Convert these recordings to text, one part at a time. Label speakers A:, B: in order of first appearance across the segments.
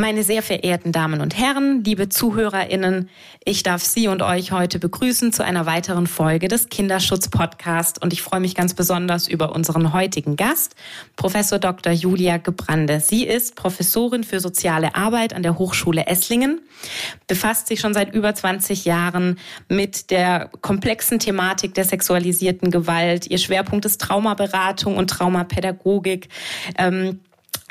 A: Meine sehr verehrten Damen und Herren, liebe ZuhörerInnen, ich darf Sie und euch heute begrüßen zu einer weiteren Folge des Kinderschutz Podcast und ich freue mich ganz besonders über unseren heutigen Gast, Professor Dr. Julia Gebrande. Sie ist Professorin für soziale Arbeit an der Hochschule Esslingen, befasst sich schon seit über 20 Jahren mit der komplexen Thematik der sexualisierten Gewalt. Ihr Schwerpunkt ist Traumaberatung und Traumapädagogik. Ähm,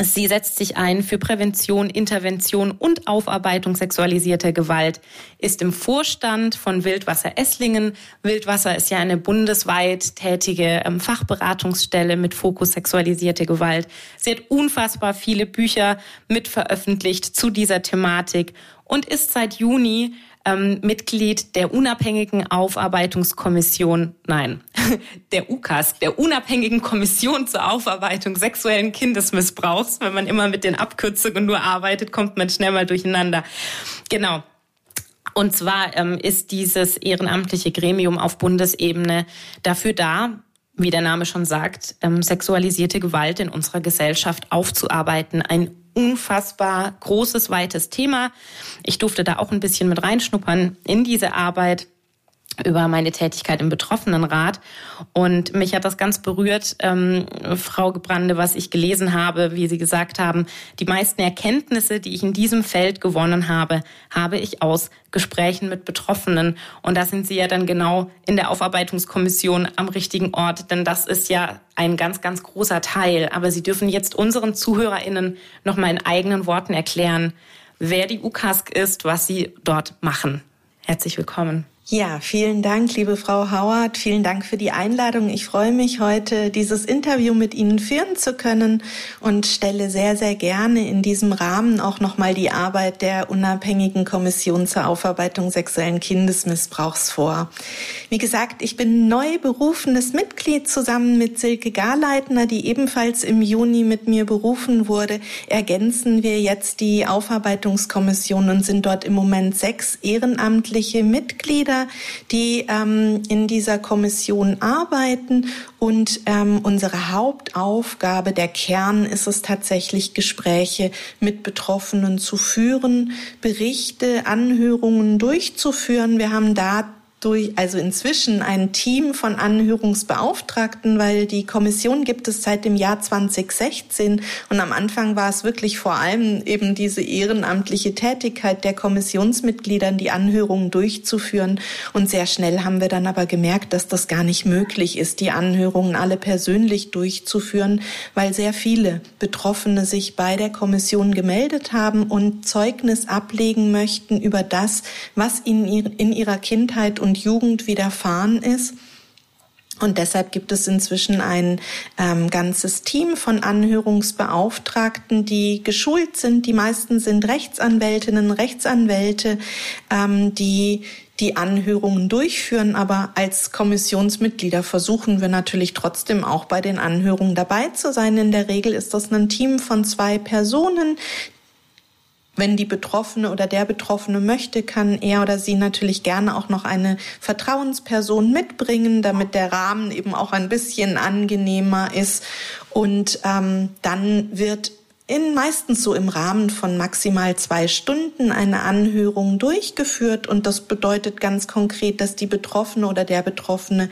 A: Sie setzt sich ein für Prävention, Intervention und Aufarbeitung sexualisierter Gewalt, ist im Vorstand von Wildwasser Esslingen. Wildwasser ist ja eine bundesweit tätige ähm, Fachberatungsstelle mit Fokus sexualisierte Gewalt. Sie hat unfassbar viele Bücher mit veröffentlicht zu dieser Thematik und ist seit Juni ähm, Mitglied der unabhängigen Aufarbeitungskommission, nein, der UKAS, der unabhängigen Kommission zur Aufarbeitung sexuellen Kindesmissbrauchs. Wenn man immer mit den Abkürzungen nur arbeitet, kommt man schnell mal durcheinander. Genau. Und zwar ähm, ist dieses ehrenamtliche Gremium auf Bundesebene dafür da, wie der Name schon sagt, ähm, sexualisierte Gewalt in unserer Gesellschaft aufzuarbeiten. Ein unfassbar großes, weites Thema. Ich durfte da auch ein bisschen mit reinschnuppern in diese Arbeit über meine Tätigkeit im Betroffenenrat. Und mich hat das ganz berührt, ähm, Frau Gebrande, was ich gelesen habe, wie Sie gesagt haben, die meisten Erkenntnisse, die ich in diesem Feld gewonnen habe, habe ich aus Gesprächen mit Betroffenen. Und da sind Sie ja dann genau in der Aufarbeitungskommission am richtigen Ort, denn das ist ja ein ganz, ganz großer Teil. Aber Sie dürfen jetzt unseren ZuhörerInnen noch mal in eigenen Worten erklären, wer die UKASK ist, was Sie dort machen. Herzlich willkommen.
B: Ja, vielen Dank, liebe Frau Howard. Vielen Dank für die Einladung. Ich freue mich, heute dieses Interview mit Ihnen führen zu können und stelle sehr, sehr gerne in diesem Rahmen auch nochmal die Arbeit der unabhängigen Kommission zur Aufarbeitung sexuellen Kindesmissbrauchs vor. Wie gesagt, ich bin neu berufenes Mitglied zusammen mit Silke Garleitner, die ebenfalls im Juni mit mir berufen wurde. Ergänzen wir jetzt die Aufarbeitungskommission und sind dort im Moment sechs ehrenamtliche Mitglieder die ähm, in dieser Kommission arbeiten. Und ähm, unsere Hauptaufgabe, der Kern ist es tatsächlich, Gespräche mit Betroffenen zu führen, Berichte, Anhörungen durchzuführen. Wir haben da durch, also inzwischen ein Team von Anhörungsbeauftragten, weil die Kommission gibt es seit dem Jahr 2016 und am Anfang war es wirklich vor allem eben diese ehrenamtliche Tätigkeit der Kommissionsmitgliedern, die Anhörungen durchzuführen. Und sehr schnell haben wir dann aber gemerkt, dass das gar nicht möglich ist, die Anhörungen alle persönlich durchzuführen, weil sehr viele Betroffene sich bei der Kommission gemeldet haben und Zeugnis ablegen möchten über das, was ihnen in ihrer Kindheit und Jugend widerfahren ist. Und deshalb gibt es inzwischen ein ähm, ganzes Team von Anhörungsbeauftragten, die geschult sind. Die meisten sind Rechtsanwältinnen, Rechtsanwälte, ähm, die die Anhörungen durchführen. Aber als Kommissionsmitglieder versuchen wir natürlich trotzdem auch bei den Anhörungen dabei zu sein. In der Regel ist das ein Team von zwei Personen, wenn die Betroffene oder der Betroffene möchte, kann er oder sie natürlich gerne auch noch eine Vertrauensperson mitbringen, damit der Rahmen eben auch ein bisschen angenehmer ist. Und ähm, dann wird in meistens so im Rahmen von maximal zwei Stunden eine Anhörung durchgeführt. Und das bedeutet ganz konkret, dass die Betroffene oder der Betroffene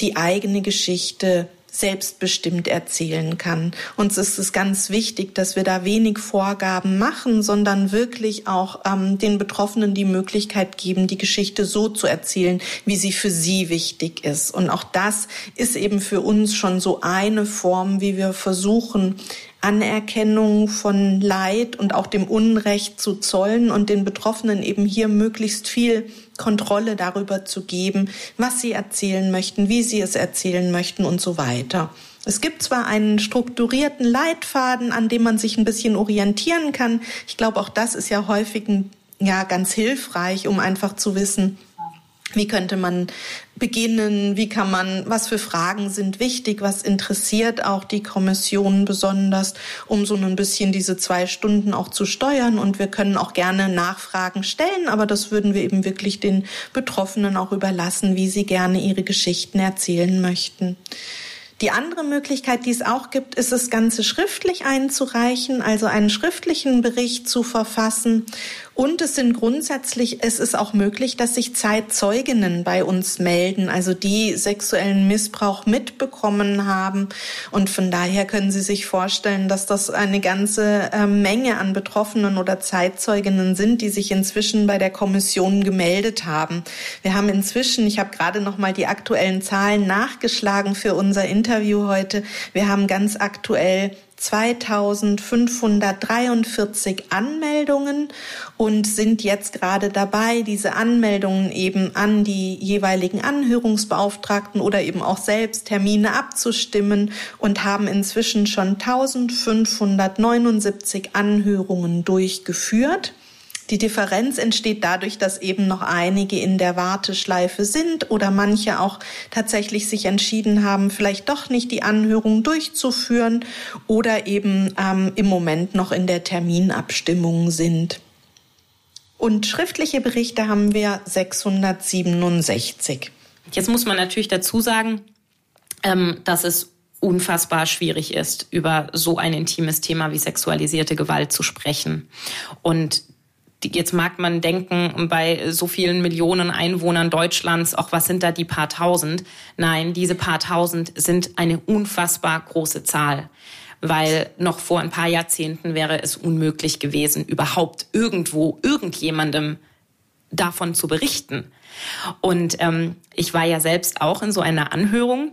B: die eigene Geschichte selbstbestimmt erzählen kann. Uns ist es ganz wichtig, dass wir da wenig Vorgaben machen, sondern wirklich auch ähm, den Betroffenen die Möglichkeit geben, die Geschichte so zu erzählen, wie sie für sie wichtig ist. Und auch das ist eben für uns schon so eine Form, wie wir versuchen, Anerkennung von Leid und auch dem Unrecht zu zollen und den Betroffenen eben hier möglichst viel Kontrolle darüber zu geben, was sie erzählen möchten, wie sie es erzählen möchten und so weiter. Es gibt zwar einen strukturierten Leitfaden, an dem man sich ein bisschen orientieren kann. Ich glaube, auch das ist ja häufig ja ganz hilfreich, um einfach zu wissen, Wie könnte man beginnen? Wie kann man, was für Fragen sind wichtig? Was interessiert auch die Kommission besonders, um so ein bisschen diese zwei Stunden auch zu steuern? Und wir können auch gerne Nachfragen stellen, aber das würden wir eben wirklich den Betroffenen auch überlassen, wie sie gerne ihre Geschichten erzählen möchten. Die andere Möglichkeit, die es auch gibt, ist das Ganze schriftlich einzureichen, also einen schriftlichen Bericht zu verfassen und es sind grundsätzlich, es ist auch möglich, dass sich Zeitzeuginnen bei uns melden, also die sexuellen Missbrauch mitbekommen haben. Und von daher können Sie sich vorstellen, dass das eine ganze äh, Menge an Betroffenen oder Zeitzeuginnen sind, die sich inzwischen bei der Kommission gemeldet haben. Wir haben inzwischen, ich habe gerade noch mal die aktuellen Zahlen nachgeschlagen für unser Interview heute. Wir haben ganz aktuell 2543 Anmeldungen und sind jetzt gerade dabei, diese Anmeldungen eben an die jeweiligen Anhörungsbeauftragten oder eben auch selbst Termine abzustimmen und haben inzwischen schon 1579 Anhörungen durchgeführt. Die Differenz entsteht dadurch, dass eben noch einige in der Warteschleife sind oder manche auch tatsächlich sich entschieden haben, vielleicht doch nicht die Anhörung durchzuführen oder eben ähm, im Moment noch in der Terminabstimmung sind. Und schriftliche Berichte haben wir 667.
A: Jetzt muss man natürlich dazu sagen, ähm, dass es unfassbar schwierig ist, über so ein intimes Thema wie sexualisierte Gewalt zu sprechen. Und jetzt mag man denken, bei so vielen Millionen Einwohnern Deutschlands, auch was sind da die paar tausend? Nein, diese paar tausend sind eine unfassbar große Zahl. Weil noch vor ein paar Jahrzehnten wäre es unmöglich gewesen, überhaupt irgendwo irgendjemandem davon zu berichten. Und ähm, ich war ja selbst auch in so einer Anhörung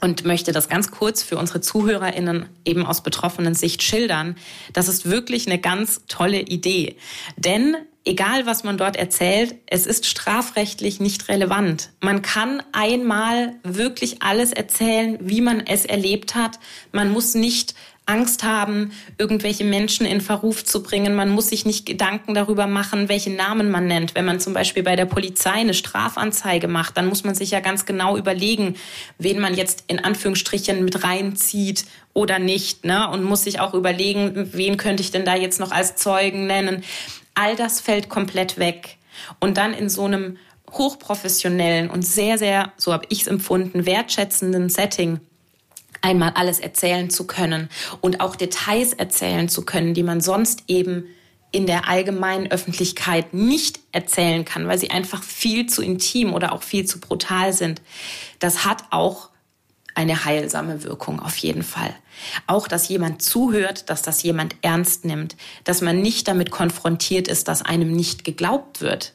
A: und möchte das ganz kurz für unsere ZuhörerInnen eben aus betroffenen Sicht schildern. Das ist wirklich eine ganz tolle Idee. Denn egal was man dort erzählt, es ist strafrechtlich nicht relevant. Man kann einmal wirklich alles erzählen, wie man es erlebt hat. Man muss nicht Angst haben, irgendwelche Menschen in Verruf zu bringen. Man muss sich nicht Gedanken darüber machen, welche Namen man nennt. Wenn man zum Beispiel bei der Polizei eine Strafanzeige macht, dann muss man sich ja ganz genau überlegen, wen man jetzt in Anführungsstrichen mit reinzieht oder nicht. Ne? Und muss sich auch überlegen, wen könnte ich denn da jetzt noch als Zeugen nennen. All das fällt komplett weg. Und dann in so einem hochprofessionellen und sehr, sehr, so habe ich es empfunden, wertschätzenden Setting einmal alles erzählen zu können und auch Details erzählen zu können, die man sonst eben in der allgemeinen Öffentlichkeit nicht erzählen kann, weil sie einfach viel zu intim oder auch viel zu brutal sind. Das hat auch eine heilsame Wirkung auf jeden Fall. Auch, dass jemand zuhört, dass das jemand ernst nimmt, dass man nicht damit konfrontiert ist, dass einem nicht geglaubt wird,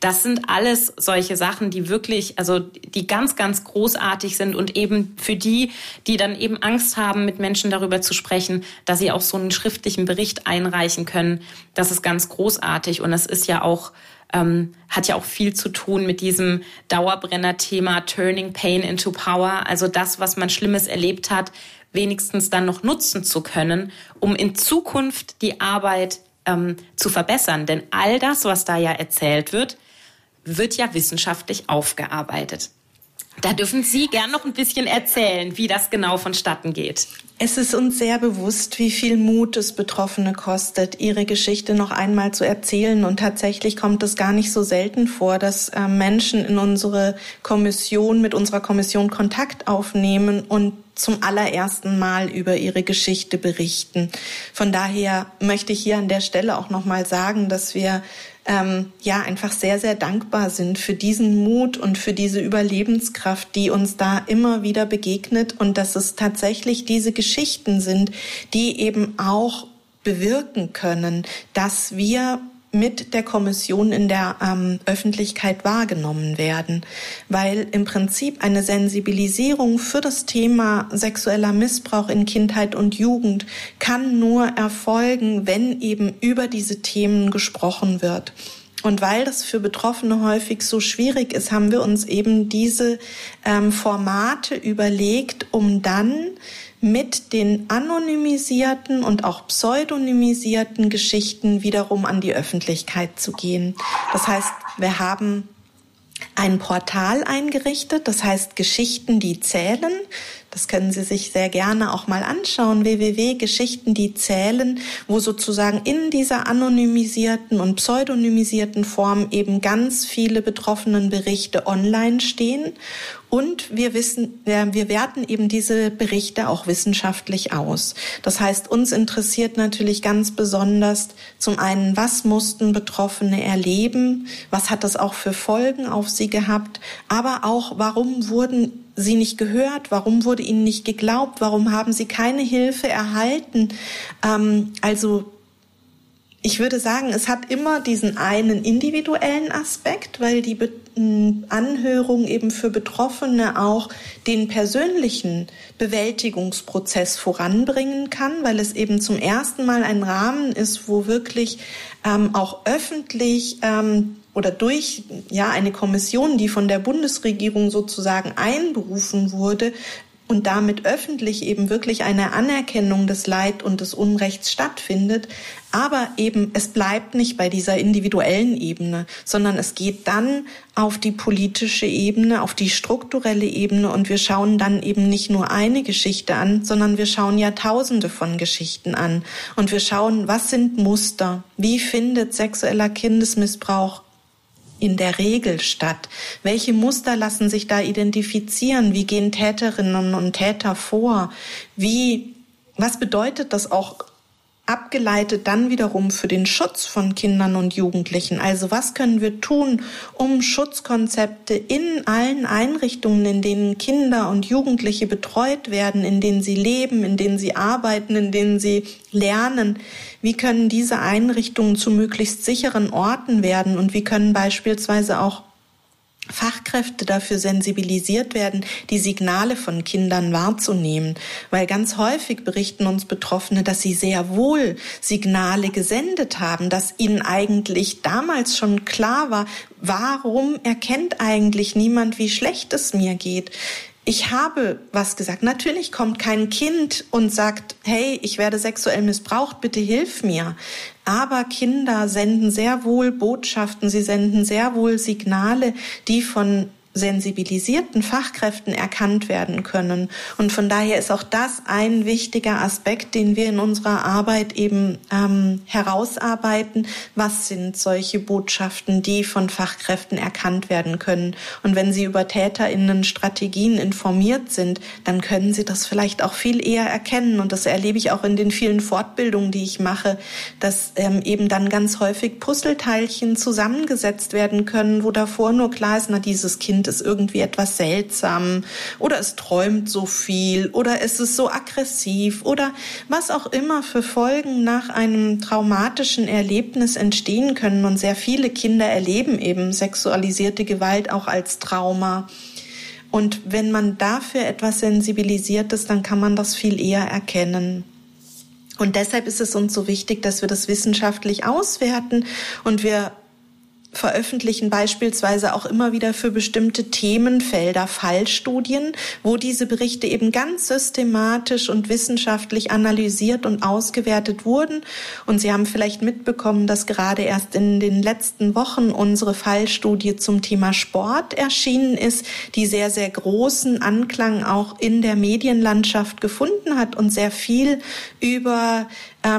A: das sind alles solche Sachen, die wirklich, also die ganz, ganz großartig sind und eben für die, die dann eben Angst haben, mit Menschen darüber zu sprechen, dass sie auch so einen schriftlichen Bericht einreichen können. Das ist ganz großartig und es ist ja auch ähm, hat ja auch viel zu tun mit diesem Dauerbrenner-Thema Turning Pain into Power. Also das, was man Schlimmes erlebt hat, wenigstens dann noch nutzen zu können, um in Zukunft die Arbeit ähm, zu verbessern. Denn all das, was da ja erzählt wird, wird ja wissenschaftlich aufgearbeitet. Da dürfen Sie gern noch ein bisschen erzählen, wie das genau vonstatten geht.
B: Es ist uns sehr bewusst, wie viel Mut es Betroffene kostet, ihre Geschichte noch einmal zu erzählen. Und tatsächlich kommt es gar nicht so selten vor, dass äh, Menschen in unsere Kommission, mit unserer Kommission Kontakt aufnehmen und zum allerersten Mal über ihre Geschichte berichten. Von daher möchte ich hier an der Stelle auch noch mal sagen, dass wir ähm, ja einfach sehr, sehr dankbar sind für diesen Mut und für diese Überlebenskraft, die uns da immer wieder begegnet und dass es tatsächlich diese Geschichten sind, die eben auch bewirken können, dass wir mit der Kommission in der ähm, Öffentlichkeit wahrgenommen werden, weil im Prinzip eine Sensibilisierung für das Thema sexueller Missbrauch in Kindheit und Jugend kann nur erfolgen, wenn eben über diese Themen gesprochen wird. Und weil das für Betroffene häufig so schwierig ist, haben wir uns eben diese ähm, Formate überlegt, um dann mit den anonymisierten und auch pseudonymisierten Geschichten wiederum an die Öffentlichkeit zu gehen. Das heißt, wir haben ein Portal eingerichtet, das heißt Geschichten, die zählen. Das können Sie sich sehr gerne auch mal anschauen. www.geschichten, die zählen, wo sozusagen in dieser anonymisierten und pseudonymisierten Form eben ganz viele betroffenen Berichte online stehen. Und wir wissen, wir werten eben diese Berichte auch wissenschaftlich aus. Das heißt, uns interessiert natürlich ganz besonders zum einen, was mussten Betroffene erleben? Was hat das auch für Folgen auf sie gehabt? Aber auch, warum wurden sie nicht gehört? Warum wurde ihnen nicht geglaubt? Warum haben sie keine Hilfe erhalten? Ähm, also ich würde sagen, es hat immer diesen einen individuellen Aspekt, weil die Be Anhörung eben für Betroffene auch den persönlichen Bewältigungsprozess voranbringen kann, weil es eben zum ersten Mal ein Rahmen ist, wo wirklich ähm, auch öffentlich ähm, oder durch ja eine Kommission, die von der Bundesregierung sozusagen einberufen wurde, und damit öffentlich eben wirklich eine Anerkennung des Leid und des Unrechts stattfindet. Aber eben, es bleibt nicht bei dieser individuellen Ebene, sondern es geht dann auf die politische Ebene, auf die strukturelle Ebene und wir schauen dann eben nicht nur eine Geschichte an, sondern wir schauen ja tausende von Geschichten an und wir schauen, was sind Muster? Wie findet sexueller Kindesmissbrauch in der Regel statt? Welche Muster lassen sich da identifizieren? Wie gehen Täterinnen und Täter vor? Wie, was bedeutet das auch abgeleitet dann wiederum für den Schutz von Kindern und Jugendlichen. Also was können wir tun, um Schutzkonzepte in allen Einrichtungen, in denen Kinder und Jugendliche betreut werden, in denen sie leben, in denen sie arbeiten, in denen sie lernen, wie können diese Einrichtungen zu möglichst sicheren Orten werden und wie können beispielsweise auch Fachkräfte dafür sensibilisiert werden, die Signale von Kindern wahrzunehmen. Weil ganz häufig berichten uns Betroffene, dass sie sehr wohl Signale gesendet haben, dass ihnen eigentlich damals schon klar war, warum erkennt eigentlich niemand, wie schlecht es mir geht ich habe was gesagt. Natürlich kommt kein Kind und sagt, hey, ich werde sexuell missbraucht, bitte hilf mir. Aber Kinder senden sehr wohl Botschaften, sie senden sehr wohl Signale, die von sensibilisierten Fachkräften erkannt werden können. Und von daher ist auch das ein wichtiger Aspekt, den wir in unserer Arbeit eben ähm, herausarbeiten. Was sind solche Botschaften, die von Fachkräften erkannt werden können? Und wenn Sie über TäterInnen Strategien informiert sind, dann können Sie das vielleicht auch viel eher erkennen. Und das erlebe ich auch in den vielen Fortbildungen, die ich mache, dass ähm, eben dann ganz häufig Puzzleteilchen zusammengesetzt werden können, wo davor nur klar ist, na, dieses Kind Ist irgendwie etwas seltsam oder es träumt so viel oder es ist so aggressiv oder was auch immer für Folgen nach einem traumatischen Erlebnis entstehen können. Und sehr viele Kinder erleben eben sexualisierte Gewalt auch als Trauma. Und wenn man dafür etwas sensibilisiert ist, dann kann man das viel eher erkennen. Und deshalb ist es uns so wichtig, dass wir das wissenschaftlich auswerten und wir veröffentlichen beispielsweise auch immer wieder für bestimmte Themenfelder Fallstudien, wo diese Berichte eben ganz systematisch und wissenschaftlich analysiert und ausgewertet wurden. Und Sie haben vielleicht mitbekommen, dass gerade erst in den letzten Wochen unsere Fallstudie zum Thema Sport erschienen ist, die sehr, sehr großen Anklang auch in der Medienlandschaft gefunden hat und sehr viel über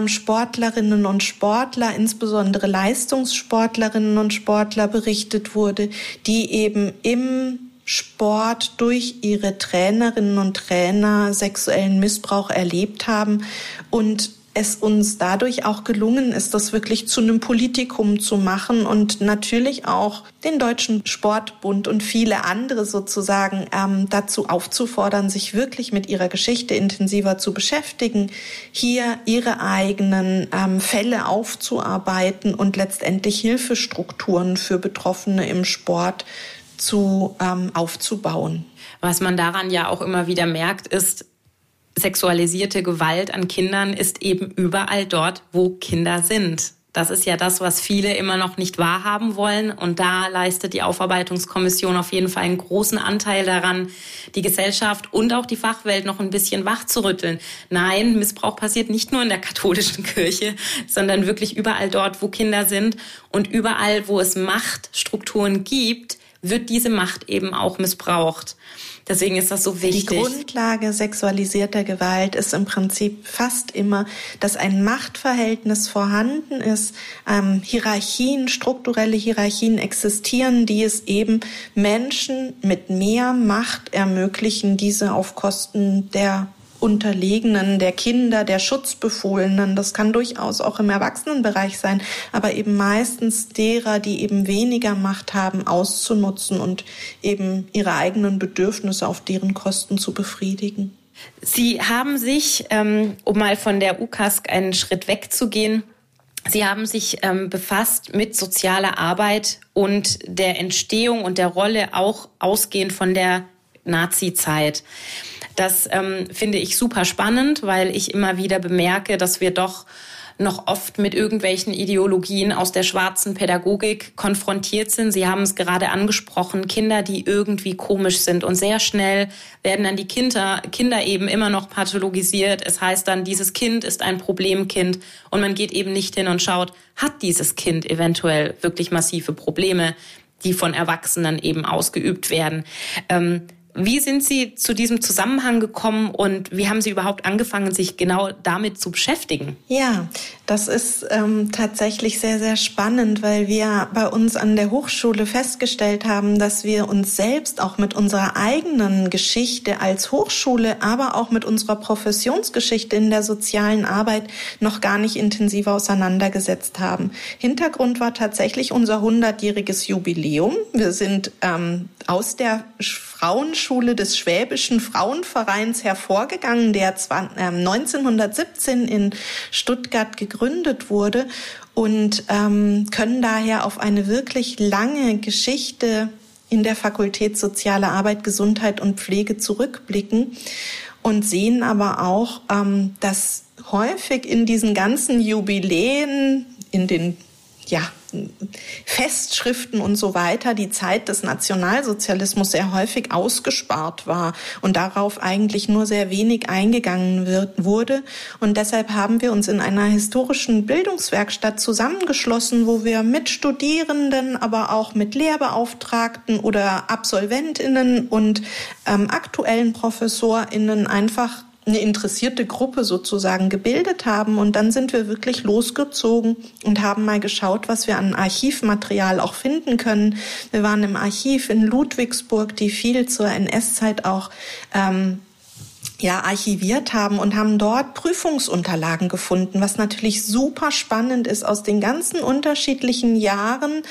B: Sportlerinnen und Sportler, insbesondere Leistungssportlerinnen und Sportler berichtet wurde, die eben im Sport durch ihre Trainerinnen und Trainer sexuellen Missbrauch erlebt haben und es uns dadurch auch gelungen ist, das wirklich zu einem Politikum zu machen und natürlich auch den Deutschen Sportbund und viele andere sozusagen ähm, dazu aufzufordern, sich wirklich mit ihrer Geschichte intensiver zu beschäftigen, hier ihre eigenen ähm, Fälle aufzuarbeiten und letztendlich Hilfestrukturen für Betroffene im Sport zu ähm, aufzubauen.
A: Was man daran ja auch immer wieder merkt, ist, sexualisierte Gewalt an Kindern ist eben überall dort, wo Kinder sind. Das ist ja das, was viele immer noch nicht wahrhaben wollen. Und da leistet die Aufarbeitungskommission auf jeden Fall einen großen Anteil daran, die Gesellschaft und auch die Fachwelt noch ein bisschen wach zu rütteln. Nein, Missbrauch passiert nicht nur in der katholischen Kirche, sondern wirklich überall dort, wo Kinder sind und überall, wo es Machtstrukturen gibt, wird diese Macht eben auch missbraucht. Deswegen ist das so wichtig.
B: Die Grundlage sexualisierter Gewalt ist im Prinzip fast immer, dass ein Machtverhältnis vorhanden ist, ähm, Hierarchien, strukturelle Hierarchien existieren, die es eben Menschen mit mehr Macht ermöglichen, diese auf Kosten der Unterlegenen, der Kinder, der Schutzbefohlenen. Das kann durchaus auch im Erwachsenenbereich sein, aber eben meistens derer, die eben weniger Macht haben, auszunutzen und eben ihre eigenen Bedürfnisse auf deren Kosten zu befriedigen.
A: Sie haben sich, ähm, um mal von der UKASK einen Schritt wegzugehen, Sie haben sich ähm, befasst mit sozialer Arbeit und der Entstehung und der Rolle auch ausgehend von der Nazi-Zeit. Das ähm, finde ich super spannend, weil ich immer wieder bemerke, dass wir doch noch oft mit irgendwelchen Ideologien aus der schwarzen Pädagogik konfrontiert sind. Sie haben es gerade angesprochen, Kinder, die irgendwie komisch sind. Und sehr schnell werden dann die Kinder, Kinder eben immer noch pathologisiert. Es heißt dann, dieses Kind ist ein Problemkind. Und man geht eben nicht hin und schaut, hat dieses Kind eventuell wirklich massive Probleme, die von Erwachsenen eben ausgeübt werden. Ähm, wie sind Sie zu diesem Zusammenhang gekommen und wie haben Sie überhaupt angefangen, sich genau damit zu beschäftigen?
B: Ja, das ist ähm, tatsächlich sehr, sehr spannend, weil wir bei uns an der Hochschule festgestellt haben, dass wir uns selbst auch mit unserer eigenen Geschichte als Hochschule, aber auch mit unserer Professionsgeschichte in der sozialen Arbeit noch gar nicht intensiv auseinandergesetzt haben. Hintergrund war tatsächlich unser 100-jähriges Jubiläum. Wir sind ähm, aus der Frauenschule des Schwäbischen Frauenvereins hervorgegangen, der 1917 ähm, in Stuttgart gegründet wurde und ähm, können daher auf eine wirklich lange Geschichte in der Fakultät Soziale Arbeit, Gesundheit und Pflege zurückblicken und sehen aber auch, ähm, dass häufig in diesen ganzen Jubiläen, in den ja, Festschriften und so weiter die Zeit des Nationalsozialismus sehr häufig ausgespart war und darauf eigentlich nur sehr wenig eingegangen wird, wurde. Und deshalb haben wir uns in einer historischen Bildungswerkstatt zusammengeschlossen, wo wir mit Studierenden, aber auch mit Lehrbeauftragten oder Absolventinnen und ähm, aktuellen Professorinnen einfach eine interessierte Gruppe sozusagen gebildet haben. Und dann sind wir wirklich losgezogen und haben mal geschaut, was wir an Archivmaterial auch finden können. Wir waren im Archiv in Ludwigsburg, die viel zur NS-Zeit auch ähm, ja, archiviert haben und haben dort Prüfungsunterlagen gefunden, was natürlich super spannend ist aus den ganzen unterschiedlichen Jahren.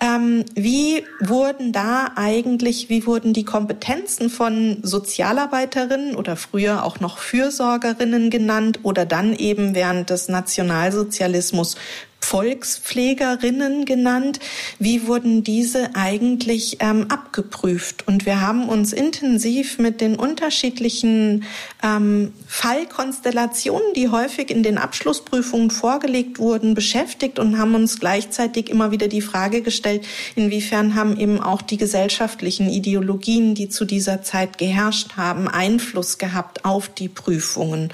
B: Ähm, wie wurden da eigentlich, wie wurden die Kompetenzen von Sozialarbeiterinnen oder früher auch noch Fürsorgerinnen genannt oder dann eben während des Nationalsozialismus Volkspflegerinnen genannt. Wie wurden diese eigentlich ähm, abgeprüft? Und wir haben uns intensiv mit den unterschiedlichen ähm, Fallkonstellationen, die häufig in den Abschlussprüfungen vorgelegt wurden, beschäftigt und haben uns gleichzeitig immer wieder die Frage gestellt, inwiefern haben eben auch die gesellschaftlichen Ideologien, die zu dieser Zeit geherrscht haben, Einfluss gehabt auf die Prüfungen.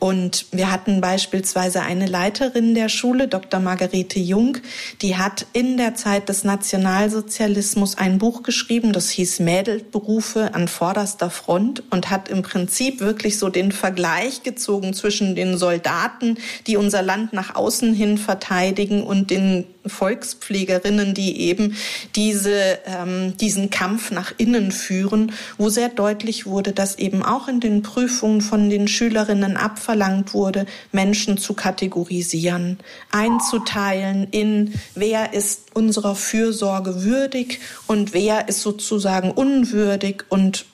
B: Und wir hatten beispielsweise eine Leiterin der Schule, Dr. Margarete Jung, die hat in der Zeit des Nationalsozialismus ein Buch geschrieben, das hieß Mädelberufe an vorderster Front und hat im Prinzip wirklich so den Vergleich gezogen zwischen den Soldaten, die unser Land nach außen hin verteidigen und den Volkspflegerinnen, die eben diese, ähm, diesen Kampf nach innen führen, wo sehr deutlich wurde, dass eben auch in den Prüfungen von den Schülerinnen abverlangt wurde, Menschen zu kategorisieren, einzuteilen in, wer ist unserer Fürsorge würdig und wer ist sozusagen unwürdig und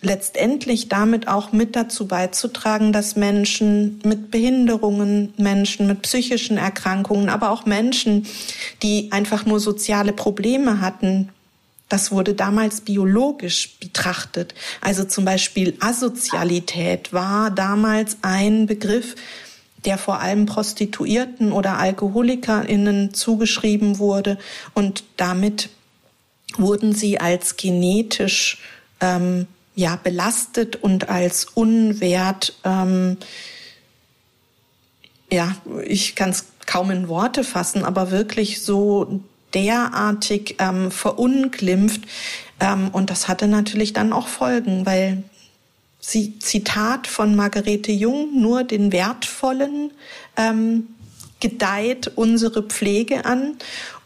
B: letztendlich damit auch mit dazu beizutragen, dass Menschen mit Behinderungen, Menschen mit psychischen Erkrankungen, aber auch Menschen, die einfach nur soziale Probleme hatten, das wurde damals biologisch betrachtet. Also zum Beispiel Asozialität war damals ein Begriff, der vor allem Prostituierten oder AlkoholikerInnen zugeschrieben wurde und damit wurden sie als genetisch ähm, ja belastet und als unwert ähm, ja ich kann es kaum in Worte fassen aber wirklich so derartig ähm, verunglimpft. Ähm, und das hatte natürlich dann auch Folgen, weil sie, Zitat von Margarete Jung, nur den Wertvollen ähm, gedeiht unsere Pflege an.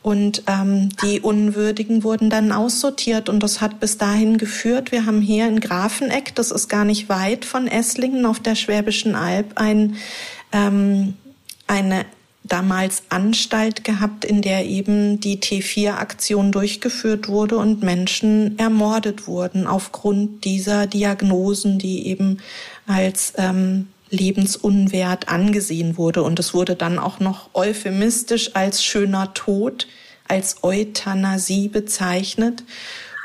B: Und ähm, die Unwürdigen wurden dann aussortiert und das hat bis dahin geführt. Wir haben hier in Grafeneck, das ist gar nicht weit von Esslingen auf der Schwäbischen Alb, ein, ähm, eine damals Anstalt gehabt, in der eben die T4-Aktion durchgeführt wurde und Menschen ermordet wurden aufgrund dieser Diagnosen, die eben als ähm, lebensunwert angesehen wurde. Und es wurde dann auch noch euphemistisch als schöner Tod, als Euthanasie bezeichnet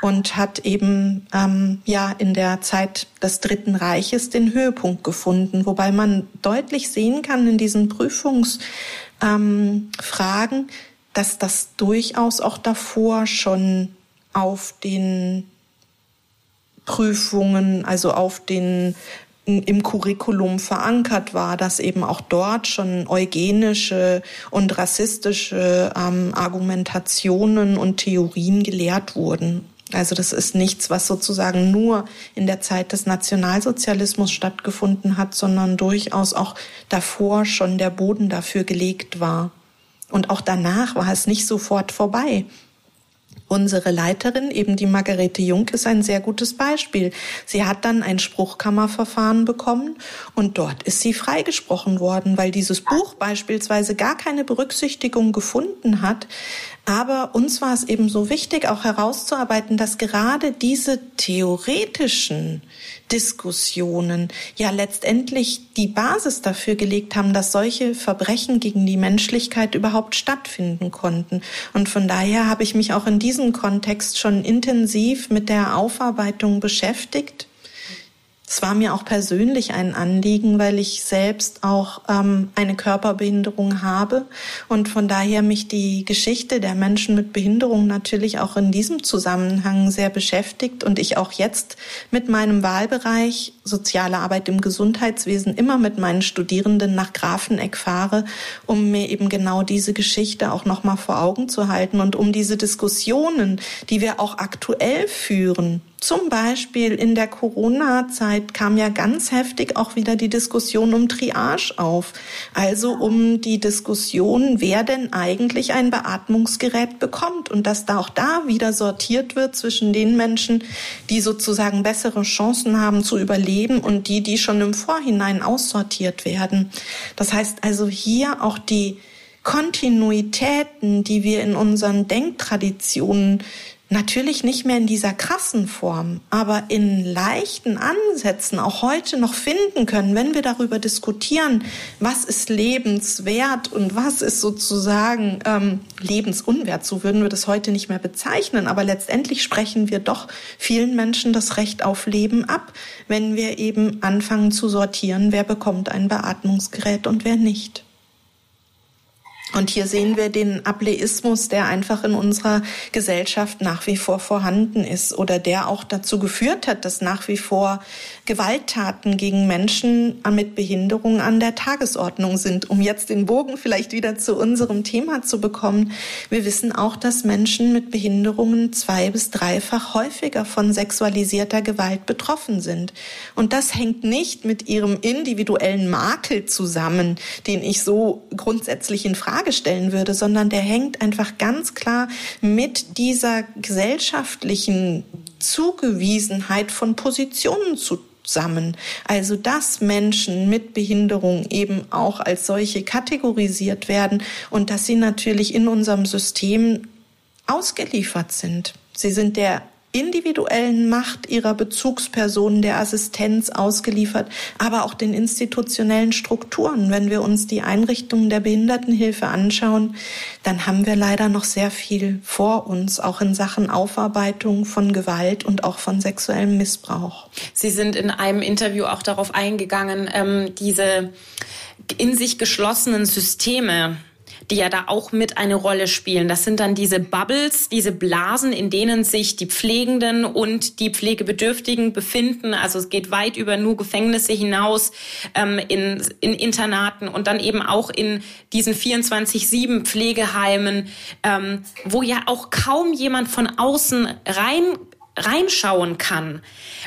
B: und hat eben ähm, ja in der Zeit des Dritten Reiches den Höhepunkt gefunden, wobei man deutlich sehen kann in diesen Prüfungsfragen, ähm, dass das durchaus auch davor schon auf den Prüfungen, also auf den im Curriculum verankert war, dass eben auch dort schon eugenische und rassistische ähm, Argumentationen und Theorien gelehrt wurden. Also das ist nichts, was sozusagen nur in der Zeit des Nationalsozialismus stattgefunden hat, sondern durchaus auch davor schon der Boden dafür gelegt war. Und auch danach war es nicht sofort vorbei. Unsere Leiterin, eben die Margarete Jung, ist ein sehr gutes Beispiel. Sie hat dann ein Spruchkammerverfahren bekommen und dort ist sie freigesprochen worden, weil dieses Buch beispielsweise gar keine Berücksichtigung gefunden hat, aber uns war es eben so wichtig, auch herauszuarbeiten, dass gerade diese theoretischen Diskussionen ja letztendlich die Basis dafür gelegt haben, dass solche Verbrechen gegen die Menschlichkeit überhaupt stattfinden konnten. Und von daher habe ich mich auch in diesem Kontext schon intensiv mit der Aufarbeitung beschäftigt es war mir auch persönlich ein Anliegen, weil ich selbst auch ähm, eine Körperbehinderung habe und von daher mich die Geschichte der Menschen mit Behinderung natürlich auch in diesem Zusammenhang sehr beschäftigt und ich auch jetzt mit meinem Wahlbereich soziale Arbeit im Gesundheitswesen immer mit meinen Studierenden nach Grafeneck fahre, um mir eben genau diese Geschichte auch noch mal vor Augen zu halten und um diese Diskussionen, die wir auch aktuell führen, zum Beispiel in der Corona-Zeit kam ja ganz heftig auch wieder die Diskussion um Triage auf. Also um die Diskussion, wer denn eigentlich ein Beatmungsgerät bekommt und dass da auch da wieder sortiert wird zwischen den Menschen, die sozusagen bessere Chancen haben zu überleben und die, die schon im Vorhinein aussortiert werden. Das heißt also hier auch die Kontinuitäten, die wir in unseren Denktraditionen Natürlich nicht mehr in dieser krassen Form, aber in leichten Ansätzen auch heute noch finden können, wenn wir darüber diskutieren, was ist lebenswert und was ist sozusagen ähm, lebensunwert. So würden wir das heute nicht mehr bezeichnen, aber letztendlich sprechen wir doch vielen Menschen das Recht auf Leben ab, wenn wir eben anfangen zu sortieren, wer bekommt ein Beatmungsgerät und wer nicht. Und hier sehen wir den Ableismus, der einfach in unserer Gesellschaft nach wie vor vorhanden ist oder der auch dazu geführt hat, dass nach wie vor Gewalttaten gegen Menschen mit Behinderung an der Tagesordnung sind. Um jetzt den Bogen vielleicht wieder zu unserem Thema zu bekommen. Wir wissen auch, dass Menschen mit Behinderungen zwei bis dreifach häufiger von sexualisierter Gewalt betroffen sind. Und das hängt nicht mit ihrem individuellen Makel zusammen, den ich so grundsätzlich in Frage Frage stellen würde, sondern der hängt einfach ganz klar mit dieser gesellschaftlichen Zugewiesenheit von Positionen zusammen. Also, dass Menschen mit Behinderung eben auch als solche kategorisiert werden und dass sie natürlich in unserem System ausgeliefert sind. Sie sind der individuellen Macht ihrer Bezugspersonen der Assistenz ausgeliefert, aber auch den institutionellen Strukturen. Wenn wir uns die Einrichtungen der Behindertenhilfe anschauen, dann haben wir leider noch sehr viel vor uns, auch in Sachen Aufarbeitung von Gewalt und auch von sexuellem Missbrauch.
A: Sie sind in einem Interview auch darauf eingegangen, ähm, diese in sich geschlossenen Systeme, die ja da auch mit eine Rolle spielen. Das sind dann diese Bubbles, diese Blasen, in denen sich die Pflegenden und die Pflegebedürftigen befinden. Also es geht weit über nur Gefängnisse hinaus ähm, in, in Internaten und dann eben auch in diesen 24-7 Pflegeheimen, ähm, wo ja auch kaum jemand von außen rein reinschauen kann.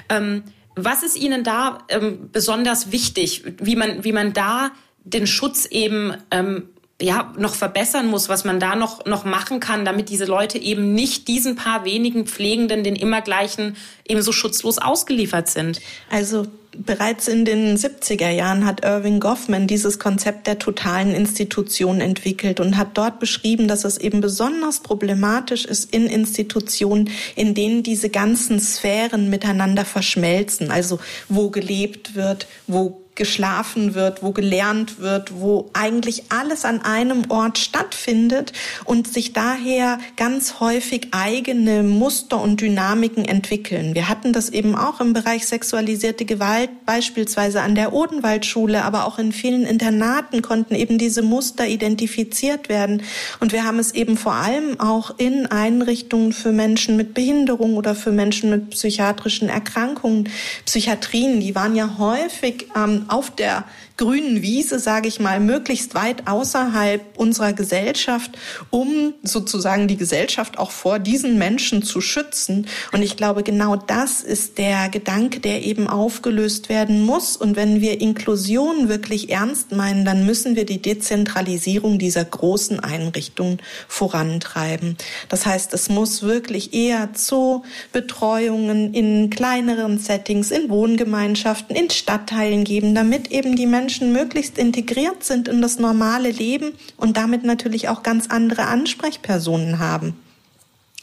A: Ähm, was ist Ihnen da ähm, besonders wichtig, wie man, wie man da den Schutz eben ähm, ja noch verbessern muss, was man da noch noch machen kann, damit diese Leute eben nicht diesen paar wenigen Pflegenden den immer gleichen ebenso schutzlos ausgeliefert sind.
B: Also bereits in den 70er Jahren hat Irving Goffman dieses Konzept der totalen Institution entwickelt und hat dort beschrieben, dass es eben besonders problematisch ist in Institutionen, in denen diese ganzen Sphären miteinander verschmelzen, also wo gelebt wird, wo geschlafen wird, wo gelernt wird, wo eigentlich alles an einem Ort stattfindet und sich daher ganz häufig eigene Muster und Dynamiken entwickeln. Wir hatten das eben auch im Bereich sexualisierte Gewalt, beispielsweise an der Odenwaldschule, aber auch in vielen Internaten konnten eben diese Muster identifiziert werden. Und wir haben es eben vor allem auch in Einrichtungen für Menschen mit Behinderung oder für Menschen mit psychiatrischen Erkrankungen, Psychiatrien, die waren ja häufig ähm, auf der grünen Wiese, sage ich mal, möglichst weit außerhalb unserer Gesellschaft, um sozusagen die Gesellschaft auch vor diesen Menschen zu schützen. Und ich glaube, genau das ist der Gedanke, der eben aufgelöst werden muss. Und wenn wir Inklusion wirklich ernst meinen, dann müssen wir die Dezentralisierung dieser großen Einrichtungen vorantreiben. Das heißt, es muss wirklich eher zu Betreuungen in kleineren Settings, in Wohngemeinschaften, in Stadtteilen geben, damit eben die Menschen Menschen möglichst integriert sind in das normale Leben und damit natürlich auch ganz andere Ansprechpersonen haben.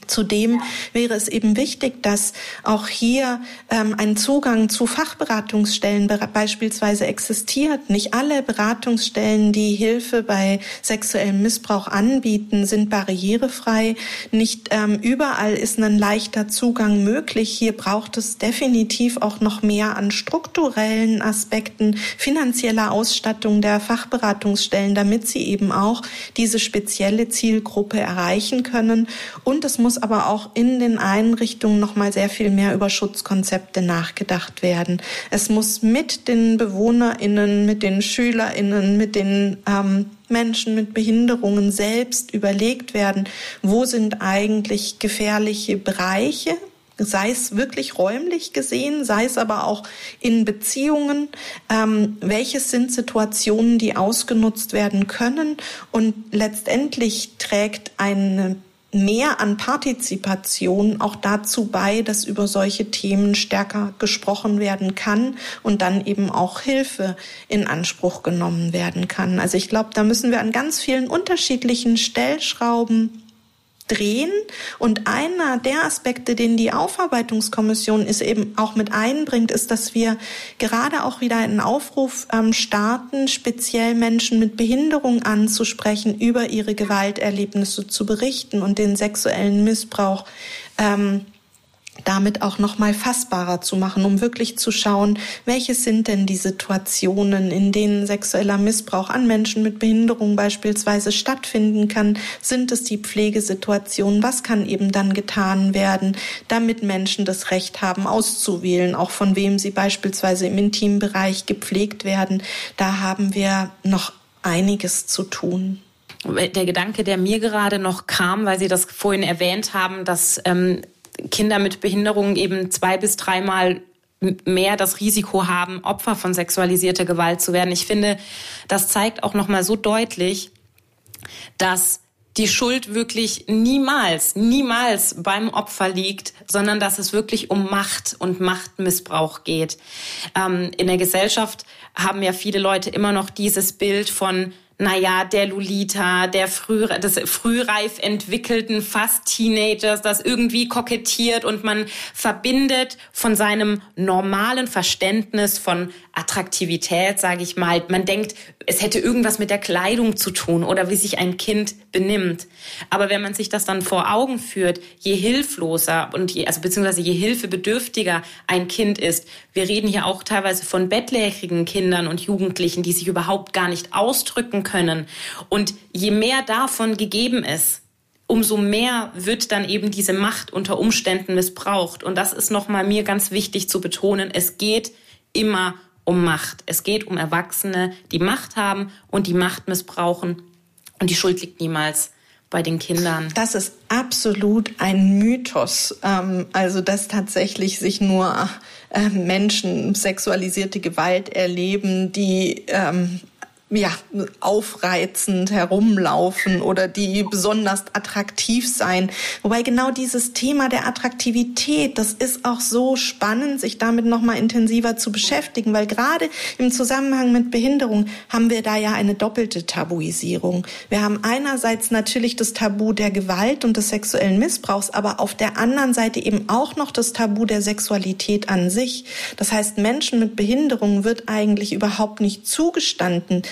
B: Zudem wäre es eben wichtig, dass auch hier ähm, ein Zugang zu Fachberatungsstellen beispielsweise existiert. Nicht alle Beratungsstellen, die Hilfe bei sexuellem Missbrauch anbieten, sind barrierefrei. Nicht ähm, überall ist ein leichter Zugang möglich. Hier braucht es definitiv auch noch mehr an strukturellen Aspekten, finanzieller Ausstattung der Fachberatungsstellen, damit sie eben auch diese spezielle Zielgruppe erreichen können. Und es muss aber auch in den Einrichtungen noch mal sehr viel mehr über Schutzkonzepte nachgedacht werden. Es muss mit den BewohnerInnen, mit den SchülerInnen, mit den ähm, Menschen mit Behinderungen selbst überlegt werden, wo sind eigentlich gefährliche Bereiche, sei es wirklich räumlich gesehen, sei es aber auch in Beziehungen. Ähm, welches sind Situationen, die ausgenutzt werden können? Und letztendlich trägt eine mehr an Partizipation auch dazu bei, dass über solche Themen stärker gesprochen werden kann und dann eben auch Hilfe in Anspruch genommen werden kann. Also ich glaube, da müssen wir an ganz vielen unterschiedlichen Stellschrauben drehen. Und einer der Aspekte, den die Aufarbeitungskommission ist eben auch mit einbringt, ist, dass wir gerade auch wieder einen Aufruf ähm, starten, speziell Menschen mit Behinderung anzusprechen, über ihre Gewalterlebnisse zu berichten und den sexuellen Missbrauch ähm, damit auch noch mal fassbarer zu machen, um wirklich zu schauen, welche sind denn die Situationen, in denen sexueller Missbrauch an Menschen mit Behinderung beispielsweise stattfinden kann? Sind es die Pflegesituationen? Was kann eben dann getan werden, damit Menschen das Recht haben, auszuwählen, auch von wem sie beispielsweise im Intimbereich gepflegt werden? Da haben wir noch einiges zu tun
A: der Gedanke, der mir gerade noch kam, weil Sie das vorhin erwähnt haben, dass ähm, Kinder mit Behinderungen eben zwei bis dreimal mehr das Risiko haben, Opfer von sexualisierter Gewalt zu werden. Ich finde, das zeigt auch noch mal so deutlich, dass die Schuld wirklich niemals, niemals beim Opfer liegt, sondern dass es wirklich um Macht und Machtmissbrauch geht. Ähm, in der Gesellschaft haben ja viele Leute immer noch dieses Bild von naja, der Lolita, der früh, des frühreif entwickelten fast Teenagers, das irgendwie kokettiert und man verbindet von seinem normalen Verständnis von Attraktivität, sage ich mal. Man denkt, es hätte irgendwas mit der Kleidung zu tun oder wie sich ein Kind benimmt. Aber wenn man sich das dann vor Augen führt, je hilfloser und je, also beziehungsweise je hilfebedürftiger ein Kind ist, wir reden hier auch teilweise von bettlägerigen Kindern und Jugendlichen, die sich überhaupt gar nicht ausdrücken können. Und je mehr davon gegeben ist, umso mehr wird dann eben diese Macht unter Umständen missbraucht. Und das ist nochmal mir ganz wichtig zu betonen. Es geht immer um Macht. Es geht um Erwachsene, die Macht haben und die Macht missbrauchen. Und die Schuld liegt niemals bei den Kindern.
B: Das ist absolut ein Mythos. Ähm, also, dass tatsächlich sich nur äh, Menschen sexualisierte Gewalt erleben, die ähm, ja, aufreizend herumlaufen oder die besonders attraktiv sein. Wobei genau dieses Thema der Attraktivität, das ist auch so spannend, sich damit nochmal intensiver zu beschäftigen, weil gerade im Zusammenhang mit Behinderung haben wir da ja eine doppelte Tabuisierung. Wir haben einerseits natürlich das Tabu der Gewalt und des sexuellen Missbrauchs, aber auf der anderen Seite eben auch noch das Tabu der Sexualität an sich. Das heißt, Menschen mit Behinderung wird eigentlich überhaupt nicht zugestanden,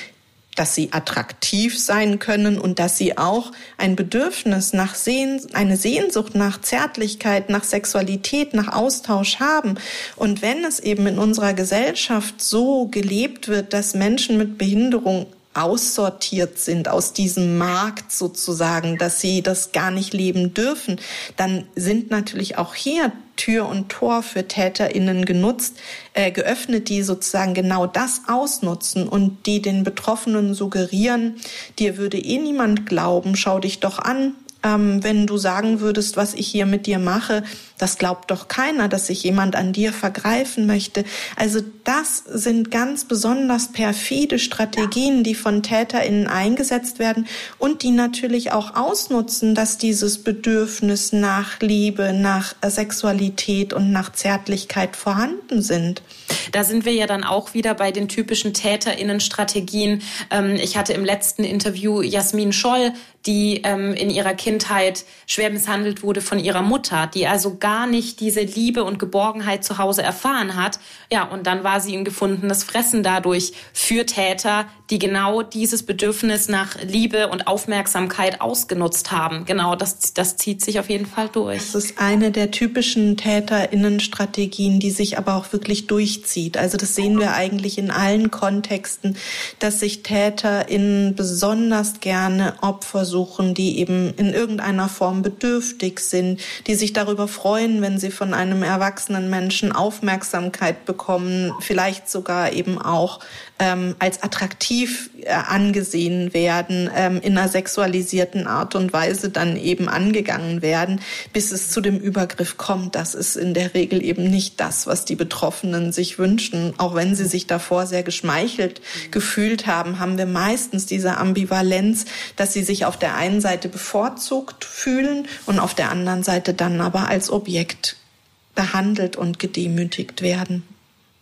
B: dass sie attraktiv sein können und dass sie auch ein Bedürfnis nach Sehen, eine Sehnsucht nach Zärtlichkeit, nach Sexualität, nach Austausch haben. Und wenn es eben in unserer Gesellschaft so gelebt wird, dass Menschen mit Behinderung aussortiert sind aus diesem Markt sozusagen, dass sie das gar nicht leben dürfen, dann sind natürlich auch hier Tür und Tor für TäterInnen genutzt, äh, geöffnet, die sozusagen genau das ausnutzen und die den Betroffenen suggerieren, dir würde eh niemand glauben, schau dich doch an, ähm, wenn du sagen würdest, was ich hier mit dir mache, das glaubt doch keiner, dass sich jemand an dir vergreifen möchte. Also das sind ganz besonders perfide Strategien, die von TäterInnen eingesetzt werden und die natürlich auch ausnutzen, dass dieses Bedürfnis nach Liebe, nach Sexualität und nach Zärtlichkeit vorhanden sind.
A: Da sind wir ja dann auch wieder bei den typischen TäterInnen-Strategien. Ähm, ich hatte im letzten Interview Jasmin Scholl, die ähm, in ihrer Kindheit schwer misshandelt wurde von ihrer Mutter, die also gar nicht diese Liebe und Geborgenheit zu Hause erfahren hat. Ja, und dann war sie ein gefundenes Fressen dadurch für Täter, die genau dieses Bedürfnis nach Liebe und Aufmerksamkeit ausgenutzt haben. Genau, das, das zieht sich auf jeden Fall durch.
B: Das ist eine der typischen TäterInnen-Strategien, die sich aber auch wirklich durchzieht. Also das sehen wir eigentlich in allen Kontexten, dass sich TäterInnen besonders gerne Opfer suchen, die eben in irgendeiner Form bedürftig sind, die sich darüber freuen, wenn sie von einem erwachsenen Menschen Aufmerksamkeit bekommen, vielleicht sogar eben auch ähm, als attraktiv äh, angesehen werden, ähm, in einer sexualisierten Art und Weise dann eben angegangen werden, bis es zu dem Übergriff kommt. Das ist in der Regel eben nicht das, was die Betroffenen sich wünschen. Auch wenn sie sich davor sehr geschmeichelt gefühlt haben, haben wir meistens diese Ambivalenz, dass sie sich auf der einen Seite bevorzugt fühlen und auf der anderen Seite dann aber als Objekt behandelt und gedemütigt werden.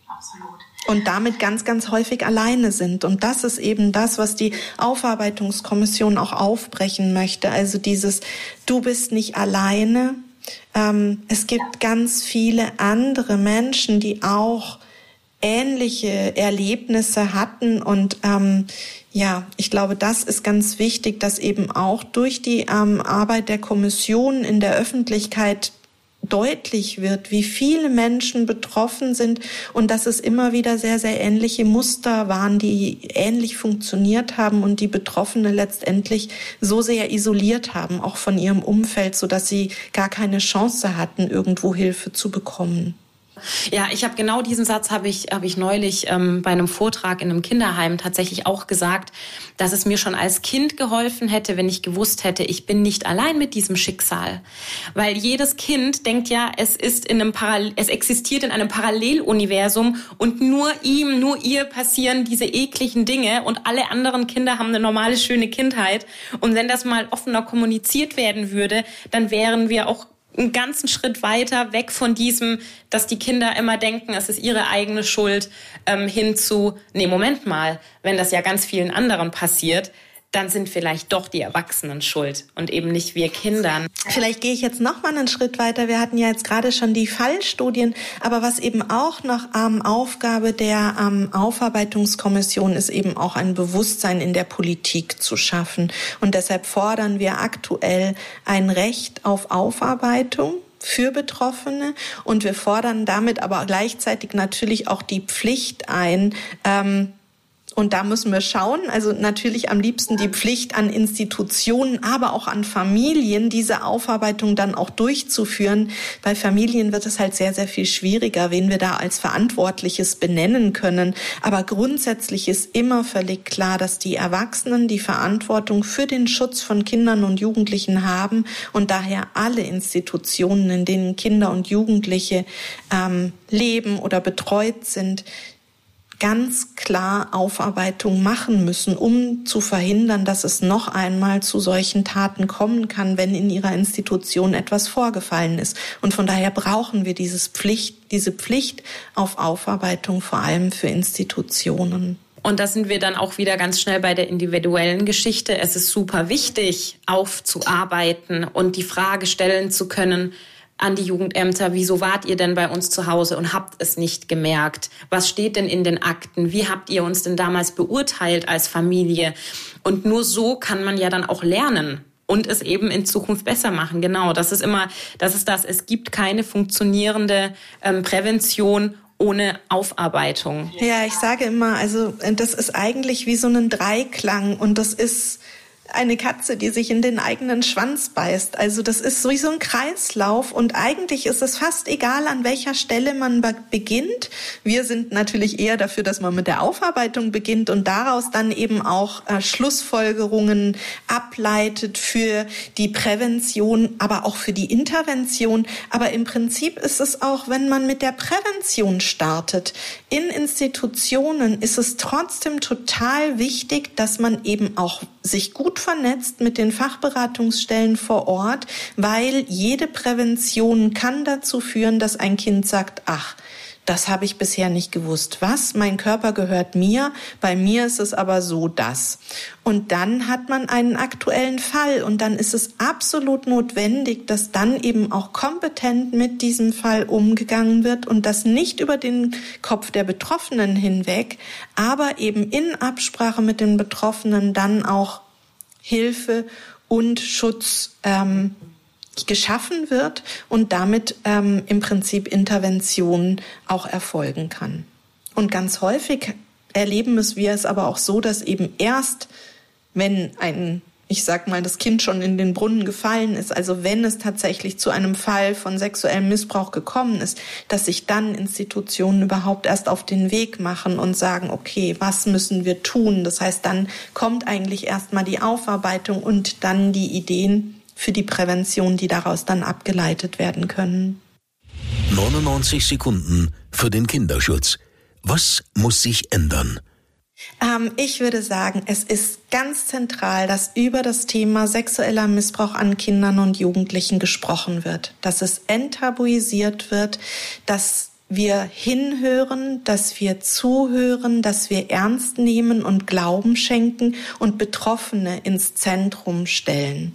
B: Absolut und damit ganz, ganz häufig alleine sind. Und das ist eben das, was die Aufarbeitungskommission auch aufbrechen möchte. Also dieses, du bist nicht alleine. Ähm, es gibt ganz viele andere Menschen, die auch ähnliche Erlebnisse hatten und ähm, ja, ich glaube, das ist ganz wichtig, dass eben auch durch die ähm, Arbeit der Kommission in der Öffentlichkeit deutlich wird, wie viele Menschen betroffen sind und dass es immer wieder sehr, sehr ähnliche Muster waren, die ähnlich funktioniert haben und die Betroffene letztendlich so sehr isoliert haben, auch von ihrem Umfeld, so dass sie gar keine Chance hatten, irgendwo Hilfe zu bekommen.
A: Ja, ich habe genau diesen Satz habe ich habe ich neulich ähm, bei einem Vortrag in einem Kinderheim tatsächlich auch gesagt, dass es mir schon als Kind geholfen hätte, wenn ich gewusst hätte, ich bin nicht allein mit diesem Schicksal, weil jedes Kind denkt ja, es ist in einem Paral es existiert in einem Paralleluniversum und nur ihm, nur ihr passieren diese ekligen Dinge und alle anderen Kinder haben eine normale schöne Kindheit. Und wenn das mal offener kommuniziert werden würde, dann wären wir auch einen ganzen Schritt weiter weg von diesem, dass die Kinder immer denken, es ist ihre eigene Schuld, ähm, hin zu, nee, Moment mal, wenn das ja ganz vielen anderen passiert, dann sind vielleicht doch die Erwachsenen schuld und eben nicht wir Kindern.
B: Vielleicht gehe ich jetzt noch mal einen Schritt weiter. Wir hatten ja jetzt gerade schon die Fallstudien, aber was eben auch noch ähm, Aufgabe der ähm, Aufarbeitungskommission ist, eben auch ein Bewusstsein in der Politik zu schaffen. Und deshalb fordern wir aktuell ein Recht auf Aufarbeitung für Betroffene und wir fordern damit aber gleichzeitig natürlich auch die Pflicht ein, ähm, und da müssen wir schauen, also natürlich am liebsten die Pflicht an Institutionen, aber auch an Familien, diese Aufarbeitung dann auch durchzuführen. Bei Familien wird es halt sehr, sehr viel schwieriger, wen wir da als Verantwortliches benennen können. Aber grundsätzlich ist immer völlig klar, dass die Erwachsenen die Verantwortung für den Schutz von Kindern und Jugendlichen haben und daher alle Institutionen, in denen Kinder und Jugendliche ähm, leben oder betreut sind, ganz klar Aufarbeitung machen müssen, um zu verhindern, dass es noch einmal zu solchen Taten kommen kann, wenn in ihrer Institution etwas vorgefallen ist. Und von daher brauchen wir dieses Pflicht, diese Pflicht auf Aufarbeitung vor allem für Institutionen.
A: Und da sind wir dann auch wieder ganz schnell bei der individuellen Geschichte. Es ist super wichtig, aufzuarbeiten und die Frage stellen zu können, an die Jugendämter, wieso wart ihr denn bei uns zu Hause und habt es nicht gemerkt? Was steht denn in den Akten? Wie habt ihr uns denn damals beurteilt als Familie? Und nur so kann man ja dann auch lernen und es eben in Zukunft besser machen. Genau, das ist immer, das ist das. Es gibt keine funktionierende ähm, Prävention ohne Aufarbeitung.
B: Ja, ich sage immer, also das ist eigentlich wie so ein Dreiklang und das ist eine Katze, die sich in den eigenen Schwanz beißt. Also das ist sowieso ein Kreislauf und eigentlich ist es fast egal, an welcher Stelle man beginnt. Wir sind natürlich eher dafür, dass man mit der Aufarbeitung beginnt und daraus dann eben auch äh, Schlussfolgerungen ableitet für die Prävention, aber auch für die Intervention. Aber im Prinzip ist es auch, wenn man mit der Prävention startet, in Institutionen ist es trotzdem total wichtig, dass man eben auch sich gut vernetzt mit den Fachberatungsstellen vor Ort, weil jede Prävention kann dazu führen, dass ein Kind sagt, ach, das habe ich bisher nicht gewusst. Was? Mein Körper gehört mir, bei mir ist es aber so das. Und dann hat man einen aktuellen Fall und dann ist es absolut notwendig, dass dann eben auch kompetent mit diesem Fall umgegangen wird und das nicht über den Kopf der Betroffenen hinweg, aber eben in Absprache mit den Betroffenen dann auch Hilfe und Schutz ähm, geschaffen wird und damit ähm, im Prinzip Intervention auch erfolgen kann. Und ganz häufig erleben es wir es aber auch so, dass eben erst, wenn ein ich sag mal, das Kind schon in den Brunnen gefallen ist, also wenn es tatsächlich zu einem Fall von sexuellem Missbrauch gekommen ist, dass sich dann Institutionen überhaupt erst auf den Weg machen und sagen, okay, was müssen wir tun? Das heißt, dann kommt eigentlich erstmal die Aufarbeitung und dann die Ideen für die Prävention, die daraus dann abgeleitet werden können.
C: 99 Sekunden für den Kinderschutz. Was muss sich ändern?
B: Ähm, ich würde sagen, es ist ganz zentral, dass über das Thema sexueller Missbrauch an Kindern und Jugendlichen gesprochen wird, dass es enttabuisiert wird, dass wir hinhören, dass wir zuhören, dass wir ernst nehmen und Glauben schenken und Betroffene ins Zentrum stellen.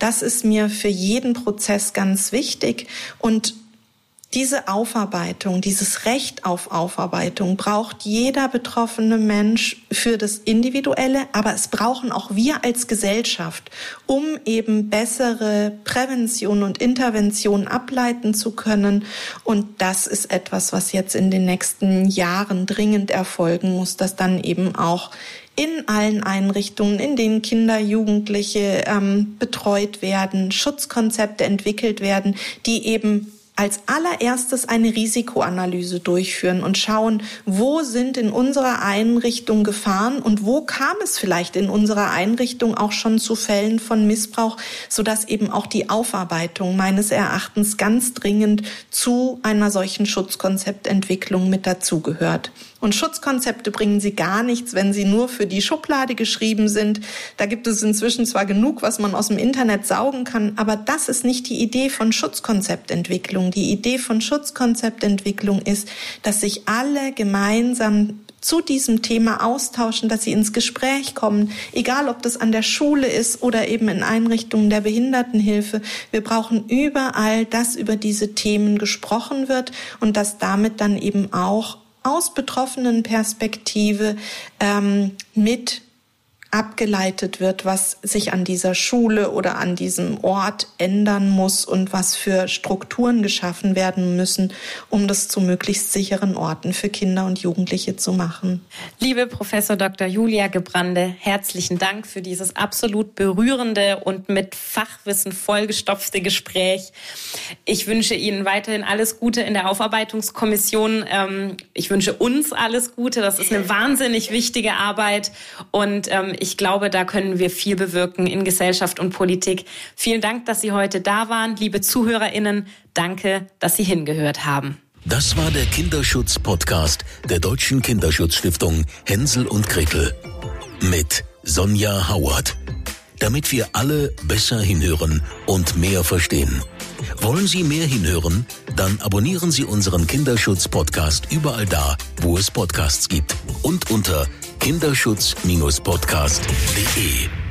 B: Das ist mir für jeden Prozess ganz wichtig und diese Aufarbeitung, dieses Recht auf Aufarbeitung braucht jeder betroffene Mensch für das Individuelle, aber es brauchen auch wir als Gesellschaft, um eben bessere Prävention und Intervention ableiten zu können. Und das ist etwas, was jetzt in den nächsten Jahren dringend erfolgen muss, dass dann eben auch in allen Einrichtungen, in denen Kinder, Jugendliche ähm, betreut werden, Schutzkonzepte entwickelt werden, die eben als allererstes eine Risikoanalyse durchführen und schauen, wo sind in unserer Einrichtung Gefahren und wo kam es vielleicht in unserer Einrichtung auch schon zu Fällen von Missbrauch, sodass eben auch die Aufarbeitung meines Erachtens ganz dringend zu einer solchen Schutzkonzeptentwicklung mit dazugehört. Und Schutzkonzepte bringen sie gar nichts, wenn sie nur für die Schublade geschrieben sind. Da gibt es inzwischen zwar genug, was man aus dem Internet saugen kann, aber das ist nicht die Idee von Schutzkonzeptentwicklung. Die Idee von Schutzkonzeptentwicklung ist, dass sich alle gemeinsam zu diesem Thema austauschen, dass sie ins Gespräch kommen, egal ob das an der Schule ist oder eben in Einrichtungen der Behindertenhilfe. Wir brauchen überall, dass über diese Themen gesprochen wird und dass damit dann eben auch aus betroffenen Perspektive ähm, mit abgeleitet wird, was sich an dieser Schule oder an diesem Ort ändern muss und was für Strukturen geschaffen werden müssen, um das zu möglichst sicheren Orten für Kinder und Jugendliche zu machen.
A: Liebe Professor Dr. Julia Gebrande, herzlichen Dank für dieses absolut berührende und mit Fachwissen vollgestopfte Gespräch. Ich wünsche Ihnen weiterhin alles Gute in der Aufarbeitungskommission. Ähm, ich wünsche uns alles Gute. Das ist eine wahnsinnig wichtige Arbeit und ähm, ich glaube, da können wir viel bewirken in Gesellschaft und Politik. Vielen Dank, dass Sie heute da waren. Liebe ZuhörerInnen, danke, dass Sie hingehört haben.
C: Das war der Kinderschutz-Podcast der Deutschen Kinderschutzstiftung Hänsel und Gretel mit Sonja Howard. Damit wir alle besser hinhören und mehr verstehen. Wollen Sie mehr hinhören? Dann abonnieren Sie unseren Kinderschutz-Podcast überall da, wo es Podcasts gibt und unter kinderschutz-podcast.de